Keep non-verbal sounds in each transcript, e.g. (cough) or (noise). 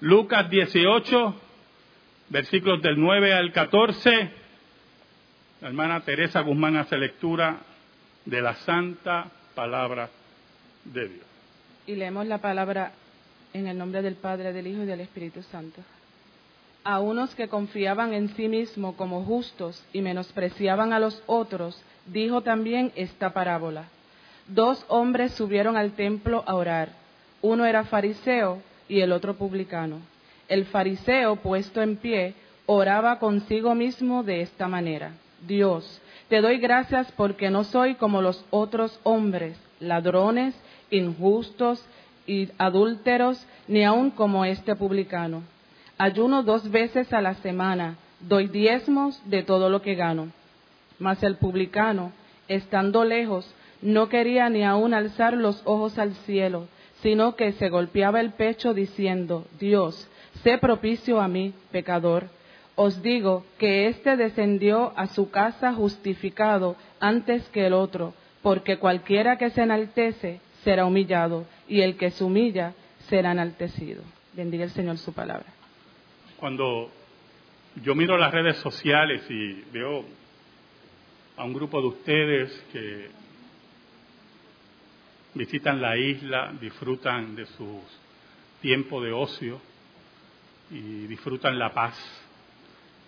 Lucas 18, versículos del 9 al 14. La hermana Teresa Guzmán hace lectura de la santa palabra de Dios. Y leemos la palabra en el nombre del Padre, del Hijo y del Espíritu Santo. A unos que confiaban en sí mismos como justos y menospreciaban a los otros, dijo también esta parábola. Dos hombres subieron al templo a orar. Uno era fariseo y el otro publicano. El fariseo, puesto en pie, oraba consigo mismo de esta manera. Dios, te doy gracias porque no soy como los otros hombres, ladrones, injustos y adúlteros, ni aun como este publicano. Ayuno dos veces a la semana, doy diezmos de todo lo que gano. Mas el publicano, estando lejos, no quería ni aun alzar los ojos al cielo, sino que se golpeaba el pecho diciendo, Dios, sé propicio a mí, pecador. Os digo que éste descendió a su casa justificado antes que el otro, porque cualquiera que se enaltece será humillado, y el que se humilla será enaltecido. Bendiga el Señor su palabra. Cuando yo miro las redes sociales y veo a un grupo de ustedes que visitan la isla, disfrutan de su tiempo de ocio y disfrutan la paz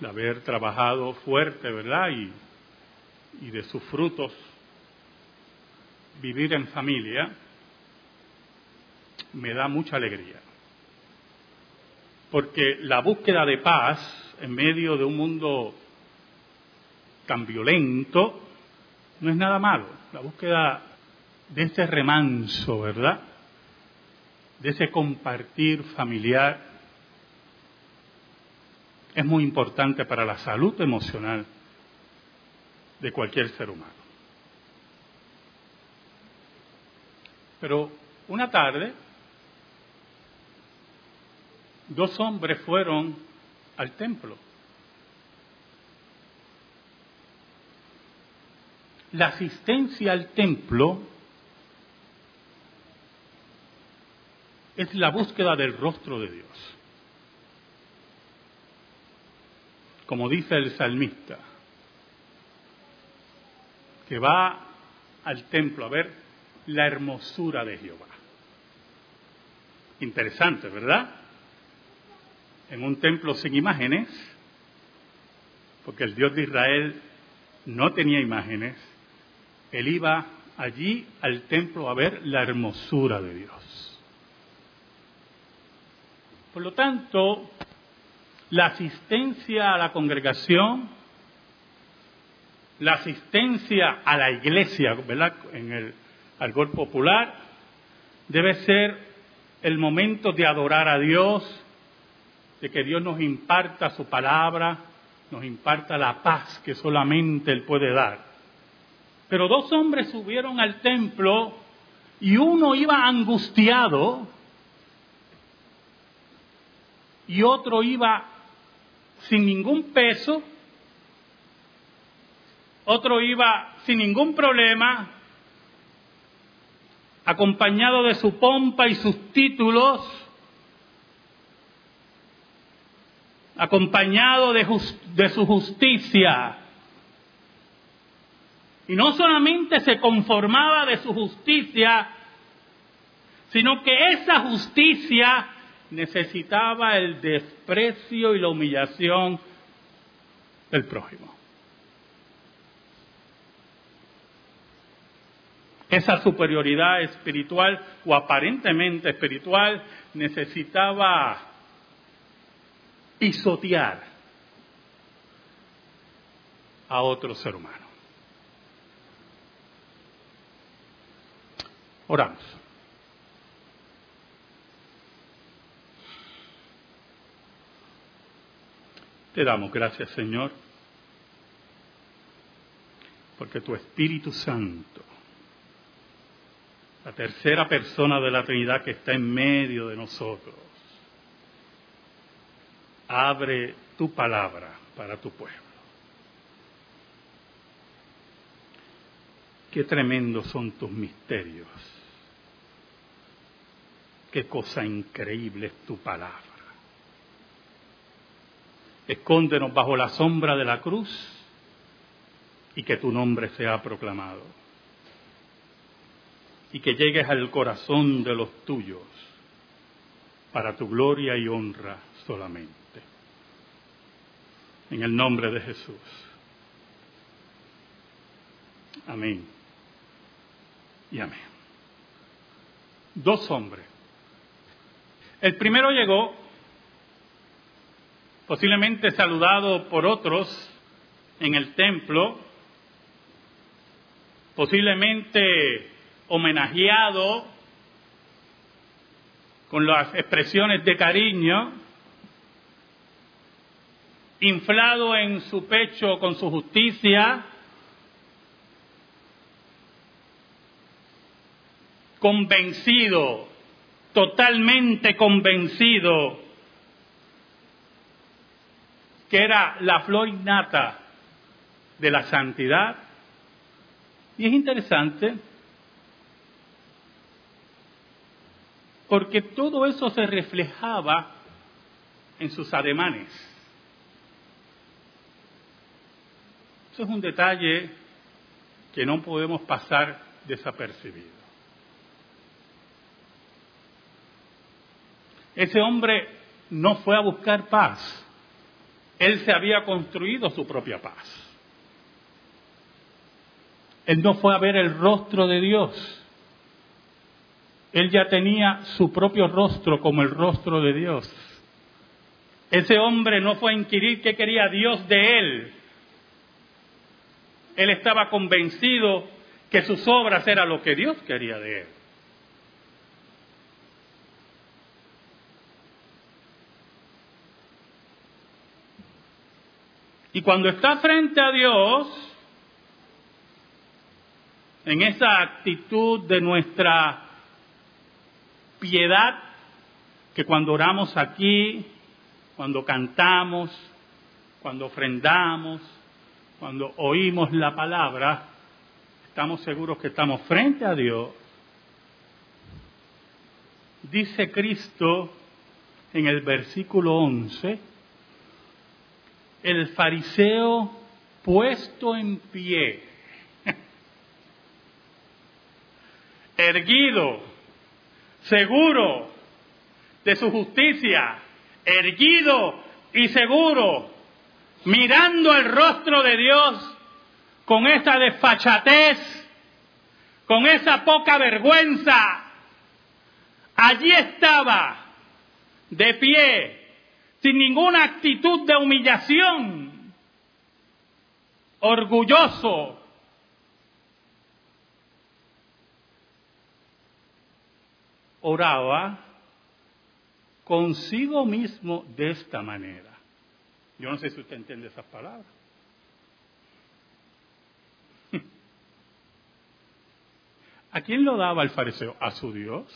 de haber trabajado fuerte, ¿verdad? Y, y de sus frutos, vivir en familia, me da mucha alegría. Porque la búsqueda de paz en medio de un mundo tan violento no es nada malo. La búsqueda de ese remanso, ¿verdad? De ese compartir familiar es muy importante para la salud emocional de cualquier ser humano. Pero una tarde, dos hombres fueron al templo. La asistencia al templo es la búsqueda del rostro de Dios. Como dice el salmista, que va al templo a ver la hermosura de Jehová. Interesante, ¿verdad? En un templo sin imágenes, porque el Dios de Israel no tenía imágenes, él iba allí al templo a ver la hermosura de Dios. Por lo tanto, la asistencia a la congregación, la asistencia a la iglesia, ¿verdad? En el algor popular, debe ser el momento de adorar a Dios, de que Dios nos imparta su palabra, nos imparta la paz que solamente Él puede dar. Pero dos hombres subieron al templo y uno iba angustiado y otro iba sin ningún peso, otro iba sin ningún problema, acompañado de su pompa y sus títulos, acompañado de, de su justicia. Y no solamente se conformaba de su justicia, sino que esa justicia necesitaba el desprecio y la humillación del prójimo. Esa superioridad espiritual o aparentemente espiritual necesitaba pisotear a otro ser humano. Oramos. Te damos gracias, Señor, porque tu Espíritu Santo, la tercera persona de la Trinidad que está en medio de nosotros, abre tu palabra para tu pueblo. Qué tremendos son tus misterios. Qué cosa increíble es tu palabra. Escóndenos bajo la sombra de la cruz y que tu nombre sea proclamado. Y que llegues al corazón de los tuyos para tu gloria y honra solamente. En el nombre de Jesús. Amén. Y amén. Dos hombres. El primero llegó posiblemente saludado por otros en el templo, posiblemente homenajeado con las expresiones de cariño, inflado en su pecho con su justicia, convencido, totalmente convencido que era la flor innata de la santidad. Y es interesante porque todo eso se reflejaba en sus ademanes. Eso es un detalle que no podemos pasar desapercibido. Ese hombre no fue a buscar paz, él se había construido su propia paz. Él no fue a ver el rostro de Dios. Él ya tenía su propio rostro como el rostro de Dios. Ese hombre no fue a inquirir qué quería Dios de él. Él estaba convencido que sus obras eran lo que Dios quería de él. Y cuando está frente a Dios, en esa actitud de nuestra piedad, que cuando oramos aquí, cuando cantamos, cuando ofrendamos, cuando oímos la palabra, estamos seguros que estamos frente a Dios. Dice Cristo en el versículo 11, el fariseo puesto en pie, (laughs) erguido, seguro de su justicia, erguido y seguro, mirando el rostro de Dios con esa desfachatez, con esa poca vergüenza. Allí estaba, de pie, sin ninguna actitud de humillación, orgulloso. Oraba consigo mismo de esta manera. Yo no sé si usted entiende esas palabras. (laughs) ¿A quién lo daba el fariseo? A su Dios.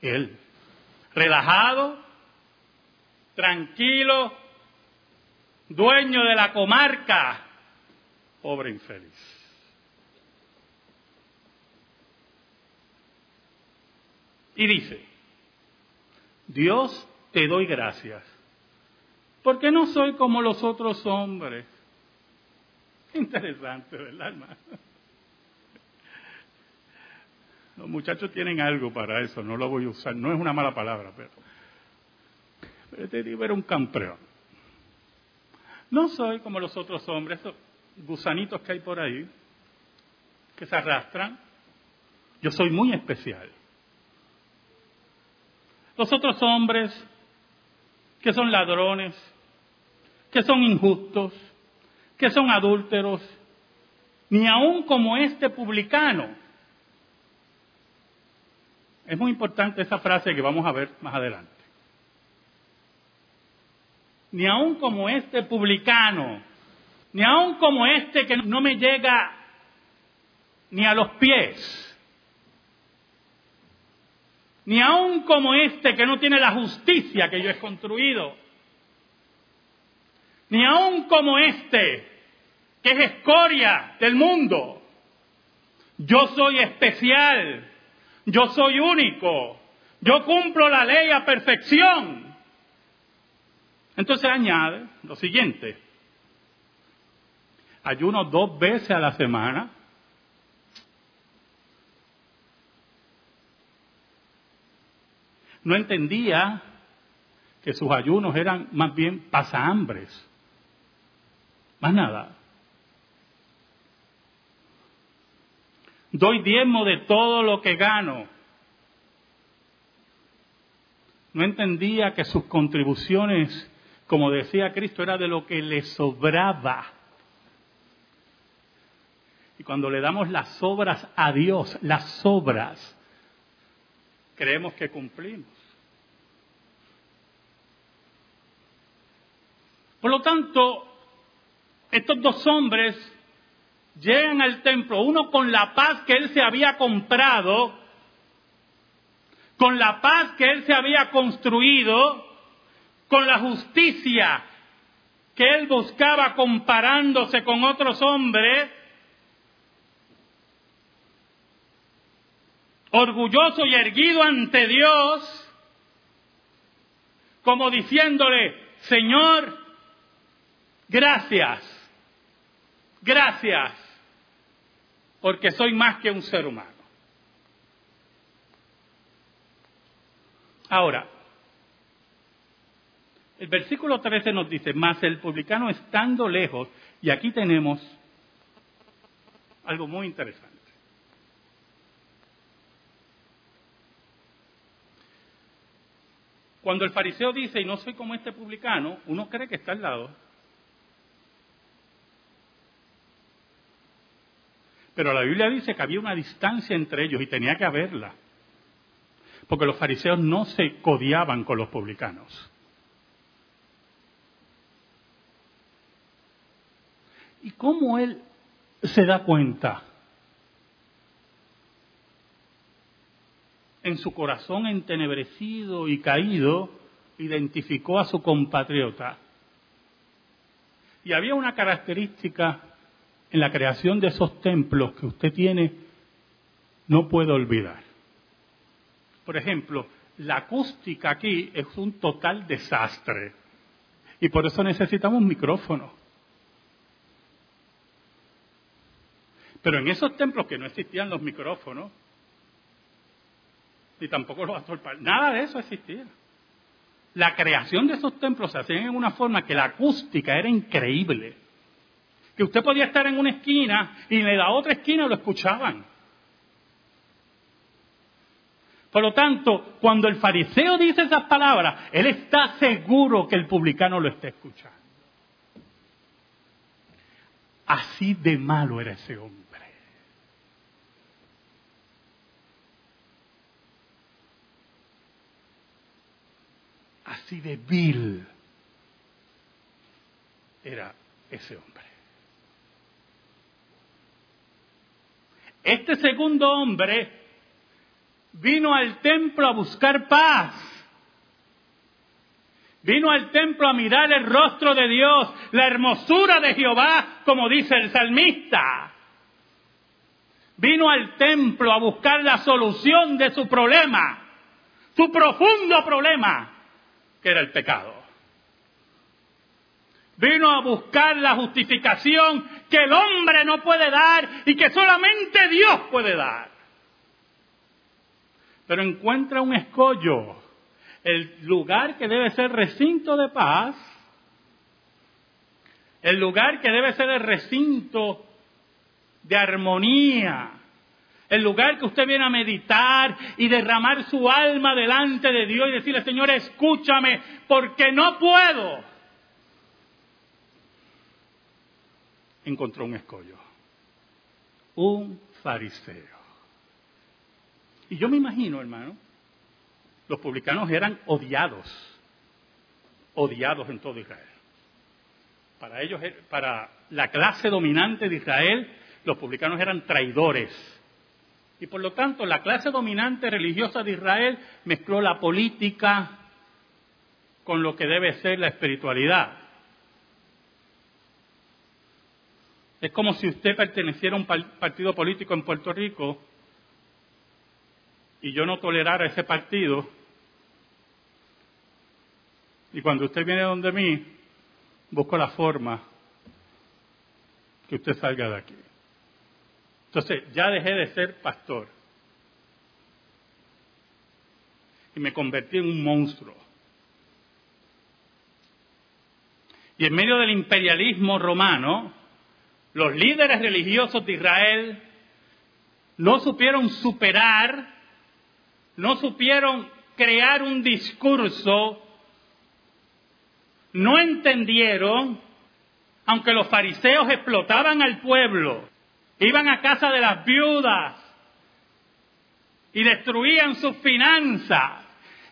Él. Relajado, tranquilo, dueño de la comarca, pobre infeliz. Y dice, Dios te doy gracias, porque no soy como los otros hombres. (laughs) Interesante, ¿verdad, hermano? Los muchachos tienen algo para eso, no lo voy a usar, no es una mala palabra, pero este tipo era un campeón. No soy como los otros hombres, esos gusanitos que hay por ahí, que se arrastran. Yo soy muy especial. Los otros hombres que son ladrones, que son injustos, que son adúlteros, ni aun como este publicano. Es muy importante esa frase que vamos a ver más adelante ni aun como este publicano, ni aun como este que no me llega ni a los pies, ni aun como este que no tiene la justicia que yo he construido, ni aun como este que es escoria del mundo. Yo soy especial, yo soy único, yo cumplo la ley a perfección. Entonces añade lo siguiente, ayuno dos veces a la semana, no entendía que sus ayunos eran más bien pasahambres, más nada. Doy diezmo de todo lo que gano. No entendía que sus contribuciones, como decía Cristo, era de lo que le sobraba. Y cuando le damos las obras a Dios, las obras, creemos que cumplimos. Por lo tanto, estos dos hombres llegan al templo, uno con la paz que él se había comprado, con la paz que él se había construido, con la justicia que él buscaba comparándose con otros hombres, orgulloso y erguido ante Dios, como diciéndole, Señor, gracias, gracias, porque soy más que un ser humano. Ahora, el versículo 13 nos dice, más el publicano estando lejos, y aquí tenemos algo muy interesante. Cuando el fariseo dice, y no soy como este publicano, uno cree que está al lado. Pero la Biblia dice que había una distancia entre ellos y tenía que haberla. Porque los fariseos no se codiaban con los publicanos. ¿Y cómo él se da cuenta? en su corazón entenebrecido y caído, identificó a su compatriota. Y había una característica en la creación de esos templos que usted tiene, no puede olvidar. Por ejemplo, la acústica aquí es un total desastre. Y por eso necesitamos micrófonos. Pero en esos templos que no existían los micrófonos, ni tampoco los astorpales. Nada de eso existía. La creación de esos templos se hacía en una forma que la acústica era increíble. Que usted podía estar en una esquina y en la otra esquina lo escuchaban. Por lo tanto, cuando el fariseo dice esas palabras, él está seguro que el publicano lo está escuchando. Así de malo era ese hombre. así de vil era ese hombre. Este segundo hombre vino al templo a buscar paz. Vino al templo a mirar el rostro de Dios, la hermosura de Jehová, como dice el salmista. Vino al templo a buscar la solución de su problema, su profundo problema que era el pecado. Vino a buscar la justificación que el hombre no puede dar y que solamente Dios puede dar. Pero encuentra un escollo, el lugar que debe ser recinto de paz, el lugar que debe ser el recinto de armonía, el lugar que usted viene a meditar y derramar su alma delante de Dios y decirle, Señor, escúchame, porque no puedo. Encontró un escollo, un fariseo. Y yo me imagino, hermano, los publicanos eran odiados, odiados en todo Israel. Para ellos, para la clase dominante de Israel, los publicanos eran traidores y por lo tanto, la clase dominante religiosa de Israel mezcló la política con lo que debe ser la espiritualidad. Es como si usted perteneciera a un partido político en Puerto Rico y yo no tolerara ese partido Y cuando usted viene donde mí, busco la forma que usted salga de aquí. Entonces, ya dejé de ser pastor. Y me convertí en un monstruo. Y en medio del imperialismo romano, los líderes religiosos de Israel no supieron superar, no supieron crear un discurso, no entendieron, aunque los fariseos explotaban al pueblo, iban a casa de las viudas y destruían sus finanzas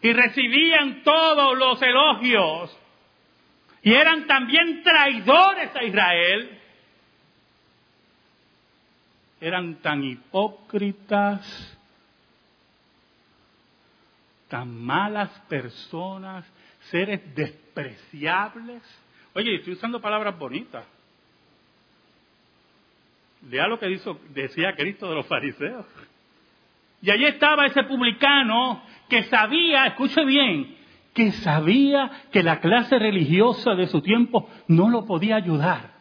y recibían todos los elogios. Y eran también traidores a Israel, eran tan hipócritas, tan malas personas, seres despreciables. Oye, estoy usando palabras bonitas. Lea lo que decía Cristo de los fariseos. Y allí estaba ese publicano que sabía, escuche bien, que sabía que la clase religiosa de su tiempo no lo podía ayudar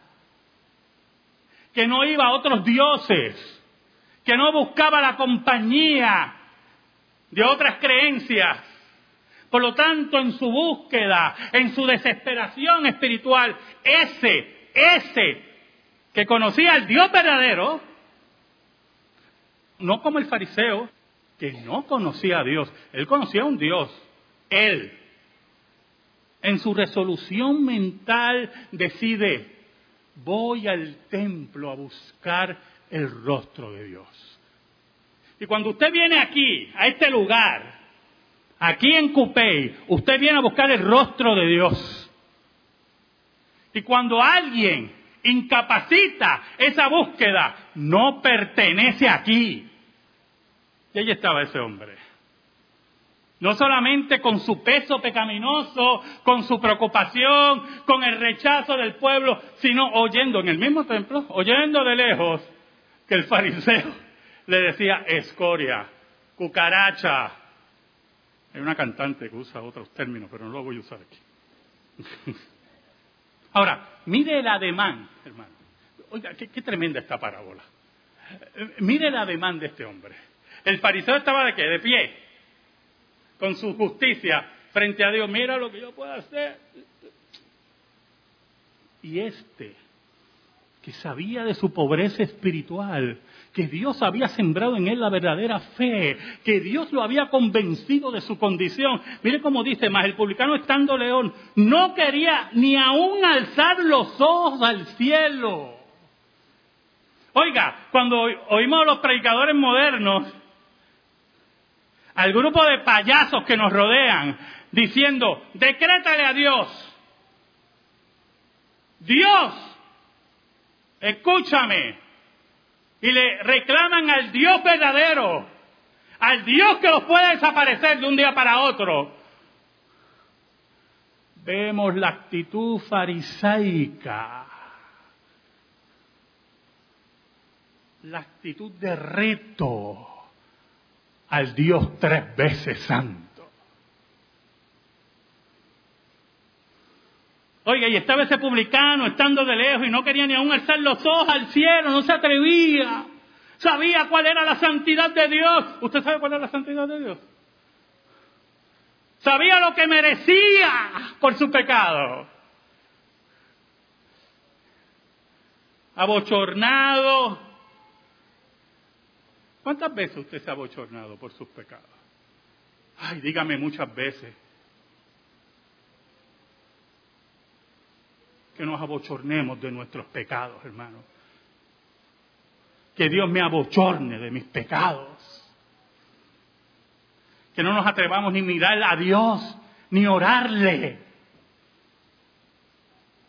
que no iba a otros dioses, que no buscaba la compañía de otras creencias. Por lo tanto, en su búsqueda, en su desesperación espiritual, ese, ese que conocía al Dios verdadero, no como el fariseo, que no conocía a Dios, él conocía a un Dios, él, en su resolución mental decide, voy al templo a buscar el rostro de Dios. Y cuando usted viene aquí, a este lugar, aquí en Cupey, usted viene a buscar el rostro de Dios. Y cuando alguien incapacita esa búsqueda, no pertenece aquí. Y ahí estaba ese hombre. No solamente con su peso pecaminoso, con su preocupación, con el rechazo del pueblo, sino oyendo en el mismo templo, oyendo de lejos que el fariseo (laughs) le decía escoria, cucaracha. Hay una cantante que usa otros términos, pero no lo voy a usar aquí. (laughs) Ahora, mire el ademán, hermano. Oiga, qué, tremenda esta parábola. Mire el ademán de este hombre. El fariseo estaba de qué? De pie con su justicia frente a Dios, mira lo que yo puedo hacer. Y este, que sabía de su pobreza espiritual, que Dios había sembrado en él la verdadera fe, que Dios lo había convencido de su condición. Mire cómo dice, más el publicano estando león, no quería ni aún alzar los ojos al cielo. Oiga, cuando oímos a los predicadores modernos, al grupo de payasos que nos rodean, diciendo, decrétale a Dios, Dios, escúchame, y le reclaman al Dios verdadero, al Dios que los puede desaparecer de un día para otro. Vemos la actitud farisaica, la actitud de reto al Dios tres veces santo. Oiga, y estaba ese publicano estando de lejos y no quería ni aún alzar los ojos al cielo, no se atrevía. Sabía cuál era la santidad de Dios. ¿Usted sabe cuál es la santidad de Dios? Sabía lo que merecía por su pecado. Abochornado, ¿Cuántas veces usted se ha bochornado por sus pecados? Ay, dígame muchas veces. Que nos abochornemos de nuestros pecados, hermano. Que Dios me abochorne de mis pecados. Que no nos atrevamos ni mirar a Dios, ni orarle.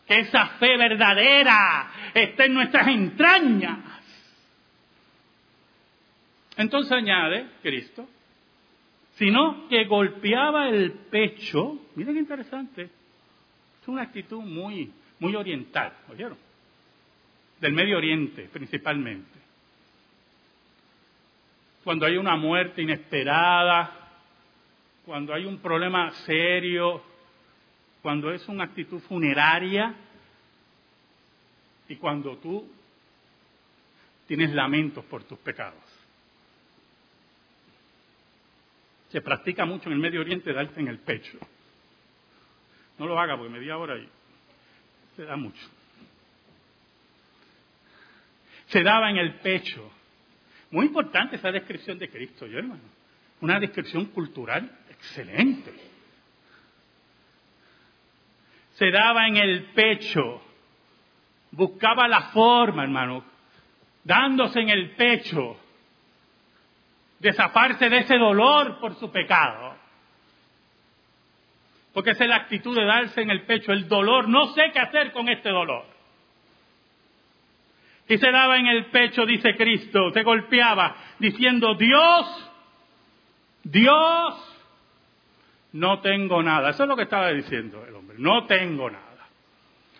Que esa fe verdadera esté en nuestras entrañas entonces añade Cristo, sino que golpeaba el pecho. Miren qué interesante. Es una actitud muy, muy oriental, ¿oyeron? Del Medio Oriente principalmente. Cuando hay una muerte inesperada, cuando hay un problema serio, cuando es una actitud funeraria y cuando tú tienes lamentos por tus pecados. Se practica mucho en el Medio Oriente darte en el pecho. No lo haga porque media hora y se da mucho. Se daba en el pecho. Muy importante esa descripción de Cristo, yo hermano. Una descripción cultural excelente. Se daba en el pecho. Buscaba la forma, hermano, dándose en el pecho de de ese dolor por su pecado. Porque esa es la actitud de darse en el pecho, el dolor, no sé qué hacer con este dolor. Y se daba en el pecho, dice Cristo, se golpeaba, diciendo, Dios, Dios, no tengo nada. Eso es lo que estaba diciendo el hombre, no tengo nada.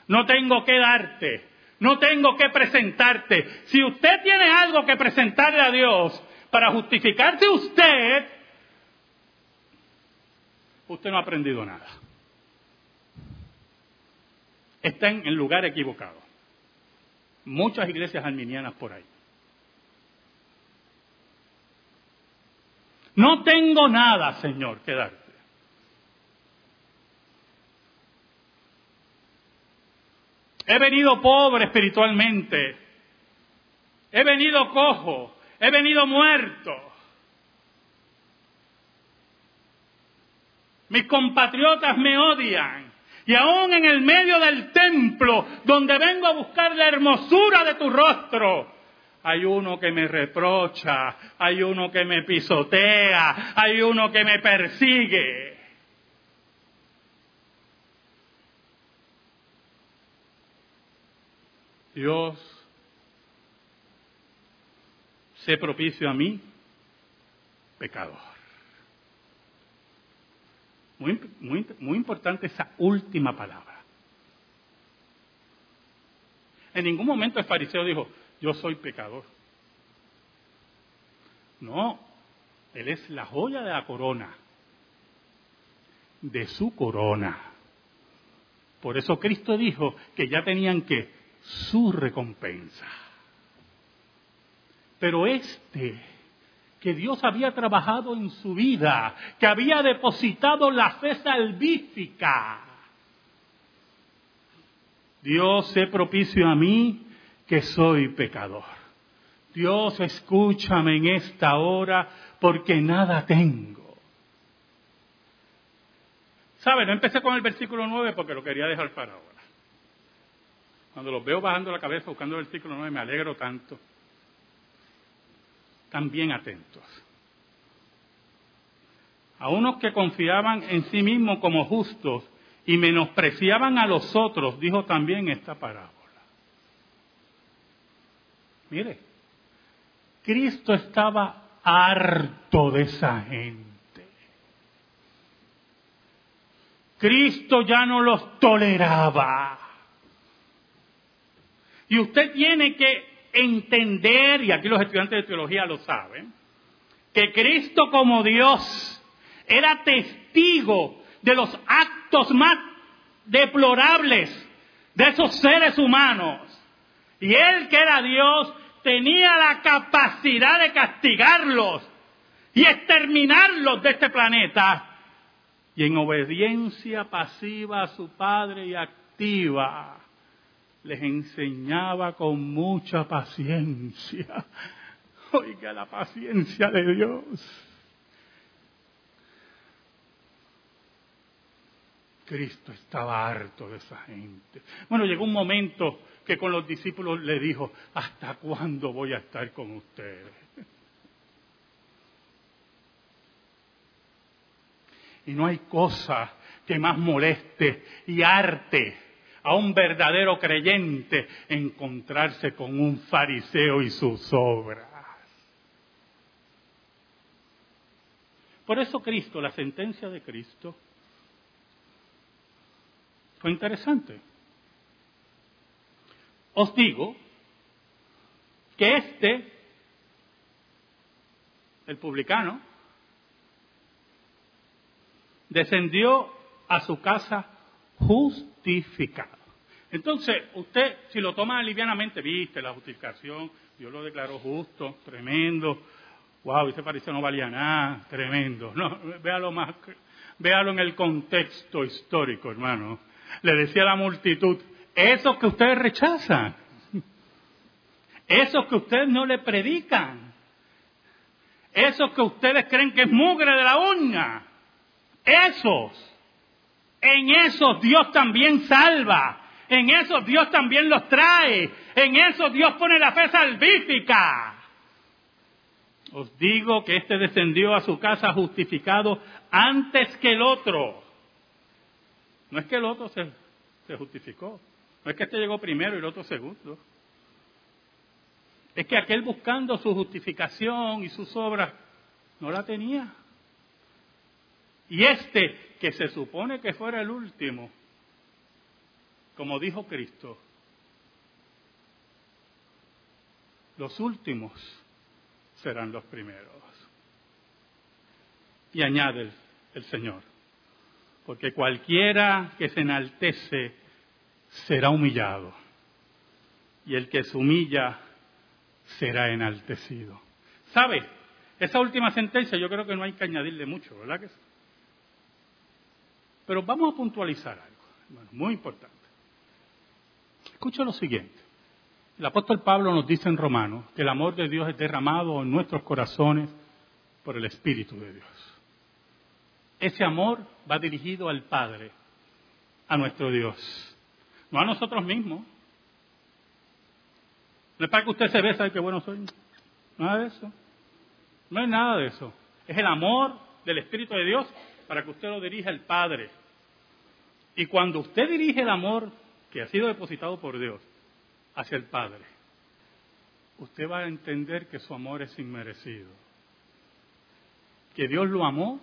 No tengo que darte, no tengo que presentarte. Si usted tiene algo que presentarle a Dios para justificarse usted, usted no ha aprendido nada. Está en el lugar equivocado. Muchas iglesias arminianas por ahí. No tengo nada, Señor, que darte. He venido pobre espiritualmente. He venido cojo. He venido muerto. Mis compatriotas me odian. Y aún en el medio del templo, donde vengo a buscar la hermosura de tu rostro, hay uno que me reprocha, hay uno que me pisotea, hay uno que me persigue. Dios, sé propicio a mí, pecador. Muy, muy, muy importante esa última palabra. En ningún momento el fariseo dijo, yo soy pecador. No, él es la joya de la corona, de su corona. Por eso Cristo dijo que ya tenían que su recompensa. Pero este, que Dios había trabajado en su vida, que había depositado la fe salvífica, Dios se propicio a mí que soy pecador. Dios, escúchame en esta hora porque nada tengo. ¿Sabe? No empecé con el versículo 9 porque lo quería dejar para ahora. Cuando los veo bajando la cabeza buscando el versículo 9 me alegro tanto. Bien atentos. A unos que confiaban en sí mismos como justos y menospreciaban a los otros, dijo también esta parábola. Mire, Cristo estaba harto de esa gente. Cristo ya no los toleraba. Y usted tiene que entender, y aquí los estudiantes de teología lo saben, que Cristo como Dios era testigo de los actos más deplorables de esos seres humanos. Y él que era Dios tenía la capacidad de castigarlos y exterminarlos de este planeta. Y en obediencia pasiva a su Padre y activa, les enseñaba con mucha paciencia. (laughs) Oiga la paciencia de Dios. Cristo estaba harto de esa gente. Bueno, llegó un momento que con los discípulos le dijo, ¿hasta cuándo voy a estar con ustedes? Y no hay cosa que más moleste y arte a un verdadero creyente encontrarse con un fariseo y sus obras. Por eso Cristo, la sentencia de Cristo, fue interesante. Os digo que este, el publicano, descendió a su casa Entonces, usted, si lo toma livianamente, viste la justificación, Dios lo declaró justo, tremendo, wow, ese parecía no valía nada, tremendo. No, véalo más, véalo en el contexto histórico, hermano. Le decía a la multitud, esos que ustedes rechazan, esos que ustedes no le predican, esos que ustedes creen que es mugre de la uña, esos, en esos Dios también salva, en esos Dios también los trae, en esos Dios pone la fe salvífica. Os digo que éste descendió a su casa justificado antes que el otro. No es que el otro se, se justificó, no es que este llegó primero y el otro segundo. Es que aquel buscando su justificación y sus obras no la tenía. Y este, que se supone que fuera el último, como dijo Cristo, los últimos serán los primeros. Y añade el, Señor, porque cualquiera que se enaltece será humillado, y el que se humilla será enaltecido. ¿Sabe? Esa última sentencia yo creo que no hay que añadirle mucho, ¿verdad que? Pero vamos a puntualizar algo, muy importante. Escucha lo siguiente. El apóstol Pablo nos dice en Romanos que el amor de Dios es derramado en nuestros corazones por el Espíritu de Dios. Ese amor va dirigido al Padre, a nuestro Dios, no a nosotros mismos. No es para que usted se vea, sabe qué bueno soy. Nada de eso. No es nada de eso. Es el amor del Espíritu de Dios para que usted lo dirija al Padre. Y cuando usted dirige el amor que ha sido depositado por Dios hacia el Padre, usted va a entender que su amor es inmerecido. Que Dios lo amó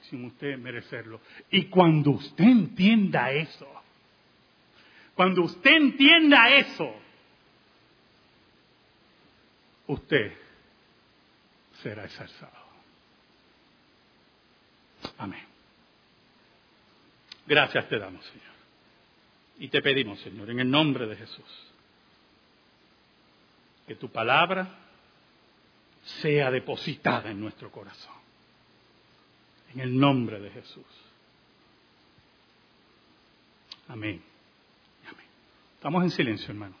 sin usted merecerlo. Y cuando usted entienda eso, cuando usted entienda eso, usted será exalzado. Amén. Gracias te damos, Señor. Y te pedimos, Señor, en el nombre de Jesús, que tu palabra sea depositada en nuestro corazón. En el nombre de Jesús. Amén. Amén. Estamos en silencio, hermanos.